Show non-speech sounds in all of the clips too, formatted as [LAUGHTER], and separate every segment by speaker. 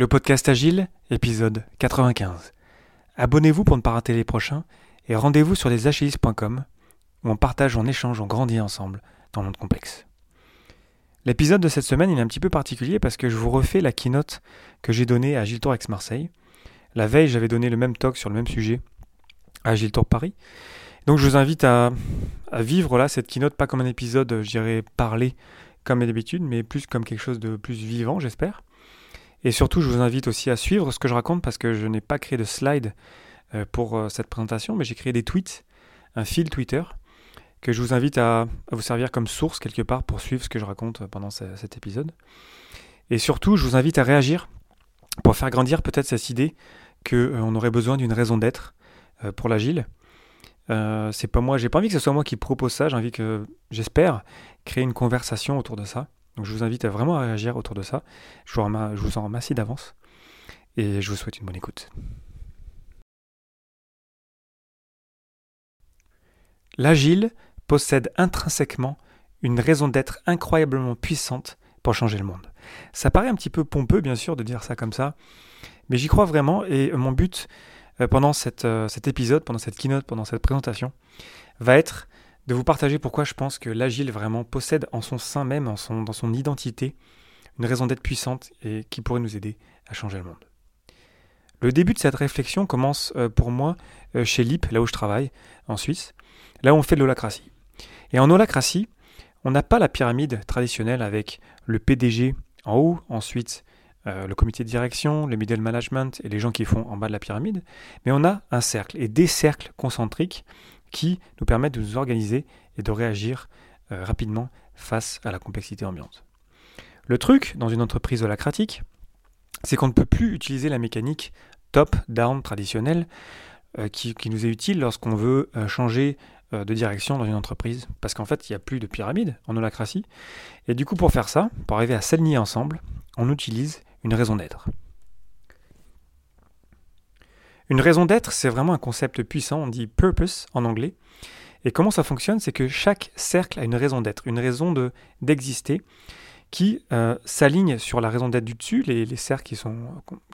Speaker 1: Le podcast Agile, épisode 95. Abonnez-vous pour ne pas rater les prochains et rendez-vous sur lesagilistes.com où on partage, on échange, on grandit ensemble dans le monde complexe. L'épisode de cette semaine est un petit peu particulier parce que je vous refais la keynote que j'ai donnée à Agile Tour Ex Marseille. La veille, j'avais donné le même talk sur le même sujet à Agile Tour Paris. Donc je vous invite à, à vivre là cette keynote pas comme un épisode, je dirais, parlé comme d'habitude, mais plus comme quelque chose de plus vivant, j'espère. Et surtout, je vous invite aussi à suivre ce que je raconte parce que je n'ai pas créé de slide euh, pour euh, cette présentation, mais j'ai créé des tweets, un fil Twitter, que je vous invite à, vous servir comme source quelque part pour suivre ce que je raconte pendant cet épisode. Et surtout, je vous invite à réagir pour faire grandir peut-être cette idée qu'on euh, aurait besoin d'une raison d'être pour l'agile. c'est pas moi, j'ai pas envie que ce soit moi qui propose ça, j'ai envie que, j'espère, créer une conversation autour de ça. Donc je vous invite vraiment à réagir autour de ça. Je vous, en remercie d'avance et je vous souhaite une bonne écoute. L'agile possède intrinsèquement une raison d'être incroyablement puissante pour changer le monde. Ça paraît un petit peu pompeux, bien sûr, de dire ça comme ça, mais j'y crois vraiment et mon but euh, pendant euh, cet épisode, pendant cette keynote, pendant cette présentation, va être de vous partager pourquoi je pense que l'agile vraiment possède en son sein même, en son, dans son identité, une raison d'être puissante et qui pourrait nous aider à changer le monde. Le début de cette réflexion commence euh, pour moi euh, chez LIP, là où je travaille, en Suisse, là où on fait de l'holacratie. Et en holacratie, on n'a pas la pyramide traditionnelle avec le PDG en haut, ensuite euh, le comité de direction, le middle management et les gens qui font en bas de la pyramide, mais on a un cercle et des cercles concentriques qui nous permettent de nous organiser et de réagir euh, rapidement face à la complexité ambiante. Le truc dans une entreprise holacratique, c'est qu'on ne peut plus utiliser la mécanique top-down traditionnelle euh, qui, nous est utile lorsqu'on veut euh, changer de direction dans une entreprise, parce qu'en fait, il n'y a plus de pyramide en holacratie. Et du coup, pour faire ça, pour arriver à s'aligner ensemble, on utilise une raison d'être. Une raison d'être, c'est vraiment un concept puissant, on dit purpose en anglais. Et comment ça fonctionne C'est que chaque cercle a une raison d'être, une raison de, d'exister qui euh, s'aligne sur la raison d'être du dessus, les, cercles qui, sont,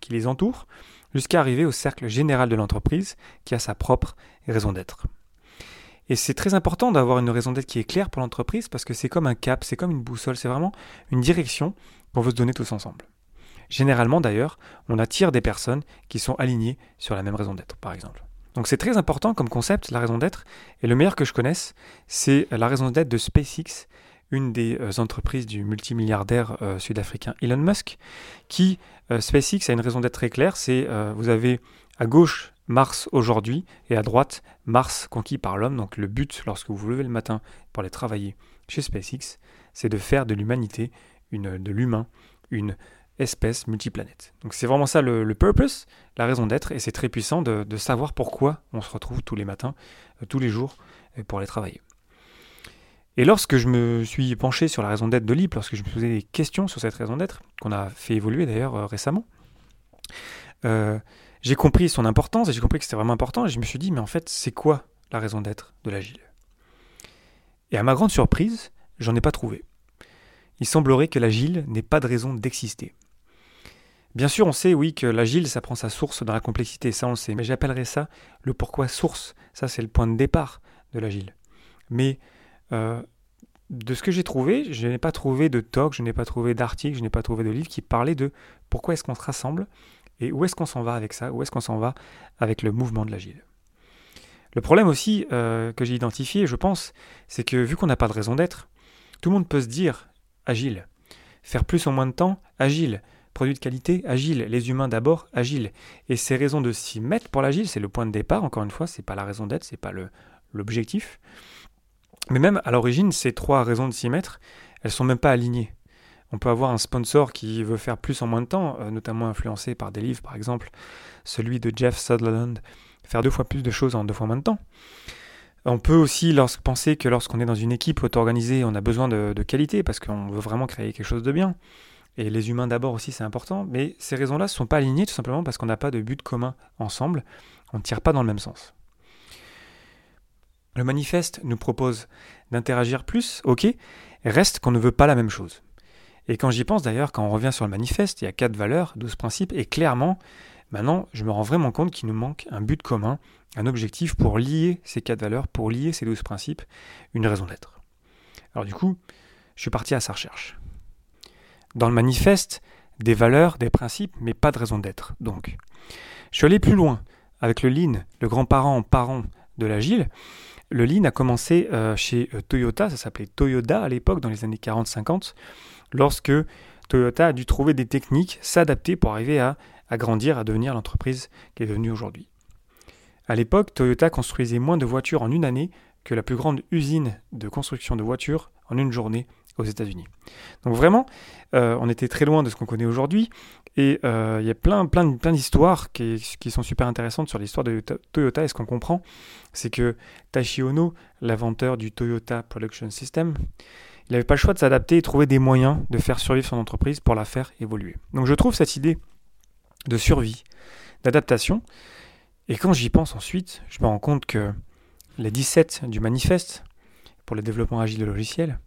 Speaker 1: qui les entourent, jusqu'à arriver au cercle général de l'entreprise qui a sa propre raison d'être. Et c'est très important d'avoir une raison d'être qui est claire pour l'entreprise parce que c'est comme un cap, c'est comme une boussole, c'est vraiment une direction qu'on veut se donner tous ensemble. Généralement d'ailleurs, on attire des personnes qui sont alignées sur la même raison d'être, par exemple. Donc c'est très important comme concept, la raison d'être. Et le meilleur que je connaisse, c'est la raison d'être de SpaceX, une des euh, entreprises du multimilliardaire euh, sud-africain Elon Musk, qui, euh, SpaceX a une raison d'être très claire, c'est vous avez à gauche Mars aujourd'hui et à droite Mars conquis par l'homme. Donc le but lorsque vous vous levez le matin pour aller travailler chez SpaceX, c'est de faire de l'humanité, de l'humain, une espèce multiplanète. Donc c'est vraiment ça le, purpose, la raison d'être, et c'est très puissant de, savoir pourquoi on se retrouve tous les matins, euh, tous les jours, euh, pour aller travailler. Et lorsque je me suis penché sur la raison d'être de l'IP, lorsque je me posais des questions sur cette raison d'être, qu'on a fait évoluer d'ailleurs euh, récemment, j'ai compris son importance et j'ai compris que c'était vraiment important et je me suis dit, mais en fait, c'est quoi la raison d'être de l'agile? Et à ma grande surprise, j'en ai pas trouvé. Il semblerait que l'agile n'ait pas de raison d'exister. Bien sûr, on sait, oui, que l'agile, ça prend sa source dans la complexité, ça on sait, mais j'appellerais ça le pourquoi source. Ça, c'est le point de départ de l'agile. Mais euh, de ce que j'ai trouvé, je n'ai pas trouvé de talk, je n'ai pas trouvé d'article, je n'ai pas trouvé de livre qui parlait de pourquoi est-ce qu'on se rassemble et où est-ce qu'on s'en va avec ça, où est-ce qu'on s'en va avec le mouvement de l'agile. Le problème aussi euh, que j'ai identifié, je pense, c'est que vu qu'on n'a pas de raison d'être, tout le monde peut se dire agile. Faire plus en moins de temps, agile. Produit de qualité, agile. Les humains d'abord, agile. Et ces raisons de s'y mettre pour l'agile, c'est le point de départ, encore une fois, c'est pas la raison d'être, c'est pas l'objectif. Mais même à l'origine, ces trois raisons de s'y mettre, elles sont même pas alignées. On peut avoir un sponsor qui veut faire plus en moins de temps, euh, notamment influencé par des livres, par exemple, celui de Jeff Sutherland, faire deux fois plus de choses en deux fois moins de temps. On peut aussi penser que lorsqu'on est dans une équipe auto-organisée, on a besoin de qualité parce qu'on veut vraiment créer quelque chose de bien. Et les humains d'abord aussi, c'est important. Mais ces raisons-là ne sont pas alignées tout simplement parce qu'on n'a pas de but commun ensemble. On ne tire pas dans le même sens. Le manifeste nous propose d'interagir plus, ok, reste qu'on ne veut pas la même chose. Et quand j'y pense d'ailleurs, quand on revient sur le manifeste, il y a quatre valeurs, douze principes, et clairement, maintenant, je me rends vraiment compte qu'il nous manque un but commun, un objectif pour lier ces quatre valeurs, pour lier ces douze principes, une raison d'être. Alors du coup, je suis parti à sa recherche. Dans le manifeste, des valeurs, des principes, mais pas de raison d'être. Donc, je suis allé plus loin avec le Lean, le grand-parent parent de l'agile. Le Lean a commencé euh, chez euh, Toyota, ça s'appelait Toyota à l'époque, dans les années 40-50, lorsque Toyota a dû trouver des techniques, s'adapter pour arriver à, à grandir, à devenir l'entreprise qui est devenue aujourd'hui. À l'époque, Toyota construisait moins de voitures en une année que la plus grande usine de construction de voitures en une journée aux États-Unis. Donc vraiment, euh, on était très loin de ce qu'on connaît aujourd'hui. Et euh, il y a plein, plein, plein d'histoires qui, sont super intéressantes sur l'histoire de Toyota. Et ce qu'on comprend, c'est que Tashi Ono, l'inventeur du Toyota Production System, il n'avait pas le choix de s'adapter et trouver des moyens de faire survivre son entreprise pour la faire évoluer. Donc je trouve cette idée de survie, d'adaptation. Et quand j'y pense ensuite, je me rends compte que les 17 du manifeste pour le développement agile de logiciels,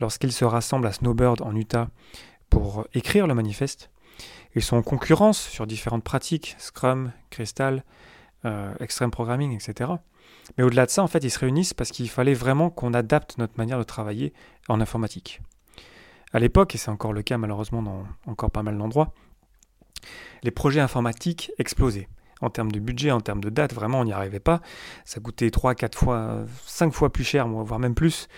Speaker 1: lorsqu'ils se rassemblent à Snowbird en Utah pour écrire le manifeste, ils sont en concurrence sur différentes pratiques, Scrum, Crystal, euh, Extreme Programming, etc. Mais au-delà de ça, en fait, ils se réunissent parce qu'il fallait vraiment qu'on adapte notre manière de travailler en informatique. À l'époque, et c'est encore le cas malheureusement dans encore pas mal d'endroits, les projets informatiques explosaient. En termes de budget, en termes de date, vraiment, on n'y arrivait pas. Ça coûtait 3, 4 fois, 5 fois plus cher, voire même plus,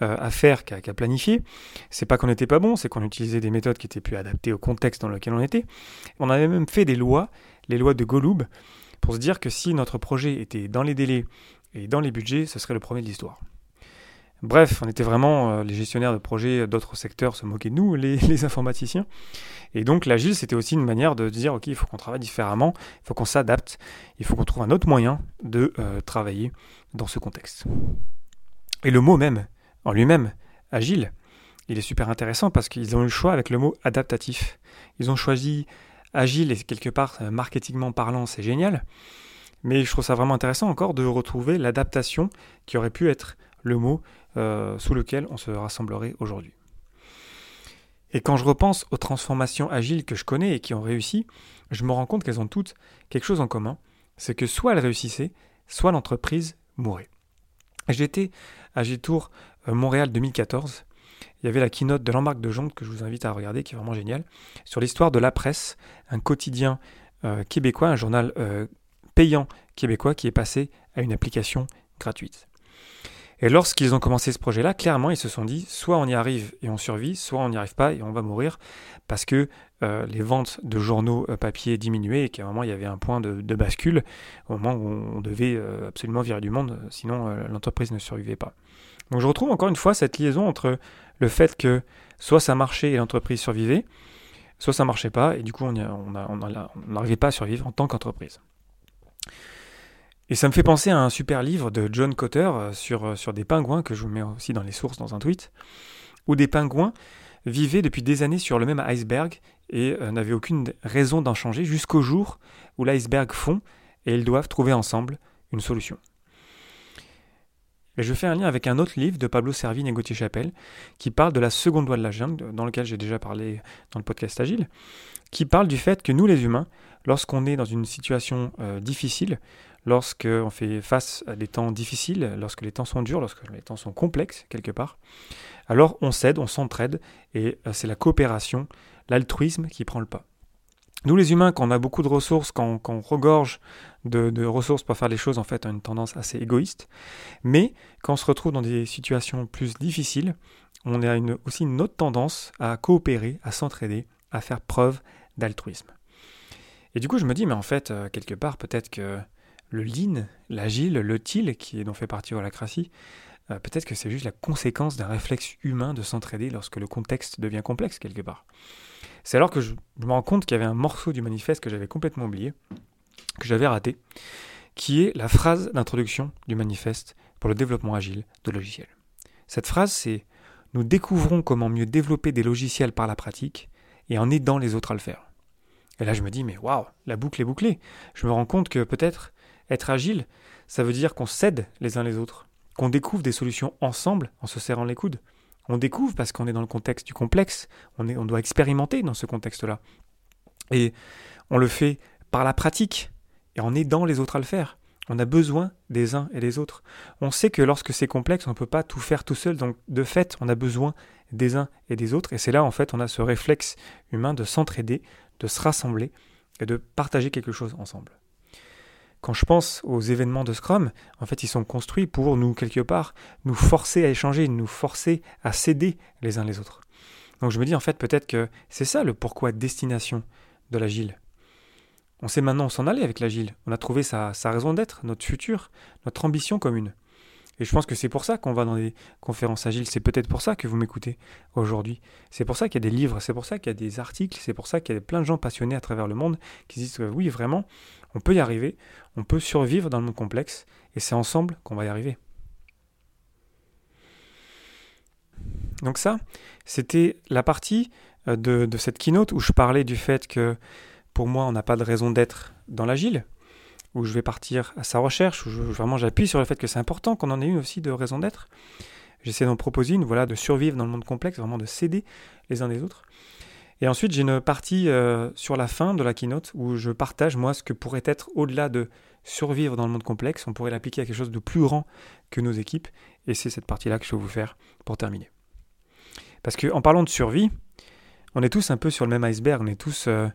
Speaker 1: euh, à faire qu'à planifier. C'est pas qu'on n'était pas bon, c'est qu'on utilisait des méthodes qui étaient plus adaptées au contexte dans lequel on était. On avait même fait des lois, les lois de Golub, pour se dire que si notre projet était dans les délais et dans les budgets, ce serait le premier de l'histoire. Bref, on était vraiment euh, les gestionnaires de projets d'autres secteurs se moquaient de nous, les, [LAUGHS] informaticiens. Et donc l'agile, c'était aussi une manière de dire, ok, il faut qu'on travaille différemment, il faut qu'on s'adapte, il faut qu'on trouve un autre moyen de euh, travailler dans ce contexte. Et le mot même, en lui-même, agile, il est super intéressant parce qu'ils ont eu le choix avec le mot adaptatif. Ils ont choisi agile et quelque part, euh, marketingment parlant, c'est génial. Mais je trouve ça vraiment intéressant encore de retrouver l'adaptation qui aurait pu être le mot euh, sous lequel on se rassemblerait aujourd'hui. Et quand je repense aux transformations agiles que je connais et qui ont réussi, je me rends compte qu'elles ont toutes quelque chose en commun, c'est que soit elles réussissaient, soit l'entreprise mourait. J'étais à G-Tour euh, Montréal 2014. Il y avait la keynote de Jean-Marc de Jonte que je vous invite à regarder, qui est vraiment génial, sur l'histoire de la presse, un quotidien euh, québécois, un journal euh, payant québécois qui est passé à une application gratuite. Et lorsqu'ils ont commencé ce projet-là, clairement, ils se sont dit, soit on y arrive et on survit, soit on n'y arrive pas et on va mourir, parce que les ventes de journaux papier diminuaient et qu'à un moment, il y avait un point de, bascule, au moment où on devait absolument virer du monde, sinon l'entreprise ne survivait pas. Donc je retrouve encore une fois cette liaison entre le fait que soit ça marchait et l'entreprise survivait, soit ça marchait pas et du coup on n'arrivait pas à survivre en tant qu'entreprise. Et ça me fait penser à un super livre de John Cotter euh, sur, euh, sur des pingouins que je vous mets aussi dans les sources dans un tweet, où des pingouins vivaient depuis des années sur le même iceberg et euh, n'avaient aucune raison d'en changer jusqu'au jour où l'iceberg fond et ils doivent trouver ensemble une solution. Et je fais un lien avec un autre livre de Pablo Servigne et Gauthier Chapelle qui parle de la seconde loi de la jungle, dans lequel j'ai déjà parlé dans le podcast Agile, qui parle du fait que nous les humains, lorsqu'on est dans une situation difficile, lorsqu'on fait face à des temps difficiles, lorsque les temps sont durs, lorsque les temps sont complexes quelque part, alors on cède, on s'entraide, et euh, c'est la coopération, l'altruisme qui prend le pas. Nous les humains, quand on a beaucoup de ressources, quand, on regorge de, ressources pour faire les choses, en fait, on a une tendance assez égoïste. Mais quand on se retrouve dans des situations plus difficiles, on a aussi une autre tendance à coopérer, à s'entraider, à faire preuve d'altruisme. Et du coup, je me dis, mais en fait, euh, quelque part, peut-être que le lean, l'agile, le til, qui est dont fait partie Holacracy, euh, peut-être que c'est juste la conséquence d'un réflexe humain de s'entraider lorsque le contexte devient complexe quelque part. C'est alors que je, me rends compte qu'il y avait un morceau du manifeste que j'avais complètement oublié, que j'avais raté, qui est la phrase d'introduction du manifeste pour le développement agile de logiciels. Cette phrase, c'est Nous découvrons comment mieux développer des logiciels par la pratique et en aidant les autres à le faire. Et là, je me dis, mais waouh, la boucle est bouclée. Je me rends compte que peut-être être agile, ça veut dire qu'on s'aide les uns les autres, qu'on découvre des solutions ensemble en se serrant les coudes. On découvre parce qu'on est dans le contexte du complexe, on, on doit expérimenter dans ce contexte-là. Et on le fait par la pratique, et en aidant les autres à le faire. On a besoin des uns et des autres. On sait que lorsque c'est complexe, on ne peut pas tout faire tout seul, donc de fait, on a besoin des uns et des autres, et c'est là en fait on a ce réflexe humain de s'entraider, de se rassembler et de partager quelque chose ensemble. Quand je pense aux événements de Scrum, en fait, ils sont construits pour nous, quelque part, nous forcer à échanger, nous forcer à céder les uns les autres. Donc je me dis, en fait, peut-être que c'est ça le pourquoi destination de l'agile. On sait maintenant s'en aller avec l'agile. On a trouvé sa, sa raison d'être, notre futur, notre ambition commune. Et je pense que c'est pour ça qu'on va dans des conférences agiles. C'est peut-être pour ça que vous m'écoutez aujourd'hui. C'est pour ça qu'il y a des livres, c'est pour ça qu'il y a des articles, c'est pour ça qu'il y a plein de gens passionnés à travers le monde qui disent que oui, vraiment, on peut y arriver, on peut survivre dans le monde complexe, et c'est ensemble qu'on va y arriver. Donc ça, c'était la partie euh, de, de, cette keynote où je parlais du fait que pour moi, on n'a pas de raison d'être dans l'agile, où je vais partir à sa recherche, où vraiment j'appuie sur le fait que c'est important qu'on en ait une aussi de raison d'être. J'essaie d'en proposer une, voilà, de survivre dans le monde complexe, vraiment de s'aider les uns des autres. Et ensuite, j'ai une partie euh, sur la fin de la keynote où je partage, moi, ce que pourrait être au-delà de survivre dans le monde complexe. On pourrait l'appliquer à quelque chose de plus grand que nos équipes. Et c'est cette partie-là que je vais vous faire pour terminer. Parce qu'en parlant de survie, on est tous un peu sur le même iceberg, on est tous euh,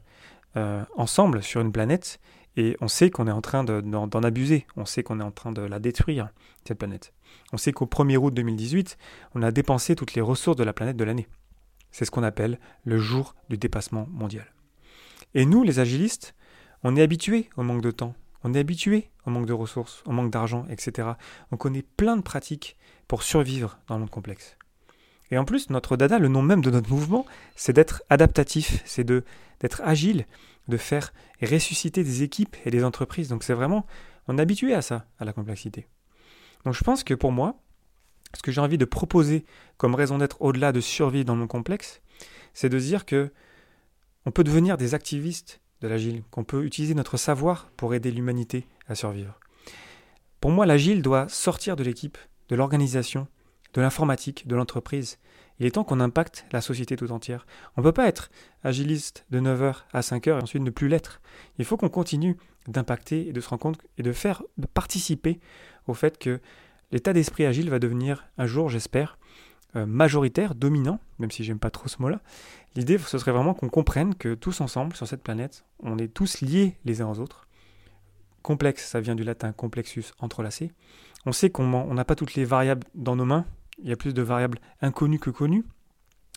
Speaker 1: euh, ensemble sur une planète et on sait qu'on est en train d'en abuser, on sait qu'on est en train de la détruire, cette planète. On sait qu'au 1er août 2018, on a dépensé toutes les ressources de la planète de l'année. C'est ce qu'on appelle le jour du dépassement mondial. Et nous, les agilistes, on est habitués au manque de temps, on est habitués au manque de ressources, au manque d'argent, etc. On connaît plein de pratiques pour survivre dans le monde complexe. Et en plus, notre dada, le nom même de notre mouvement, c'est d'être adaptatif, c'est d'être agile, de faire ressusciter des équipes et des entreprises. Donc c'est vraiment, on est habitué à ça, à la complexité. Donc je pense que pour moi, ce que j'ai envie de proposer comme raison d'être au-delà de survie dans mon complexe, c'est de dire que on peut devenir des activistes de l'agile, qu'on peut utiliser notre savoir pour aider l'humanité à survivre. Pour moi, l'agile doit sortir de l'équipe, de l'organisation, de l'informatique, de l'entreprise. Il est temps qu'on impacte la société tout entière. On ne peut pas être agiliste de 9h à 5h et ensuite ne plus l'être. Il faut qu'on continue d'impacter et de se rendre compte et de faire, de participer au fait que l'état d'esprit agile va devenir un jour, j'espère, euh, majoritaire, dominant, même si j'aime pas trop ce mot-là. L'idée, ce serait vraiment qu'on comprenne que tous ensemble, sur cette planète, on est tous liés les uns aux autres. Complexe, ça vient du latin complexus, entrelacé. On sait qu'on n'a pas toutes les variables dans nos mains, il y a plus de variables inconnues que connues,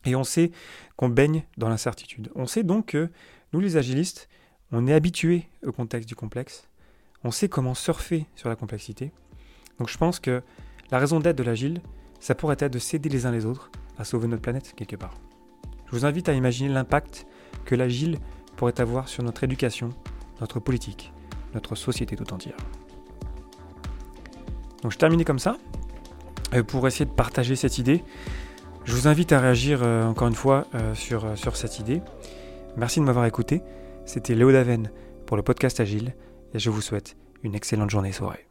Speaker 1: et on sait qu'on baigne dans l'incertitude. On sait donc que nous les agilistes, on est habitués au contexte du complexe, on sait comment surfer sur la complexité. Donc je pense que la raison d'être de l'agile, ça pourrait être de s'aider les uns les autres à sauver notre planète quelque part. Je vous invite à imaginer l'impact que l'agile pourrait avoir sur notre éducation, notre politique, notre société tout entière. Donc je termine comme ça. Euh, pour essayer de partager cette idée. Je vous invite à réagir euh, encore une fois euh, sur, sur cette idée. Merci de m'avoir écouté. C'était Léo Daven pour le podcast Agile et je vous souhaite une excellente journée soirée.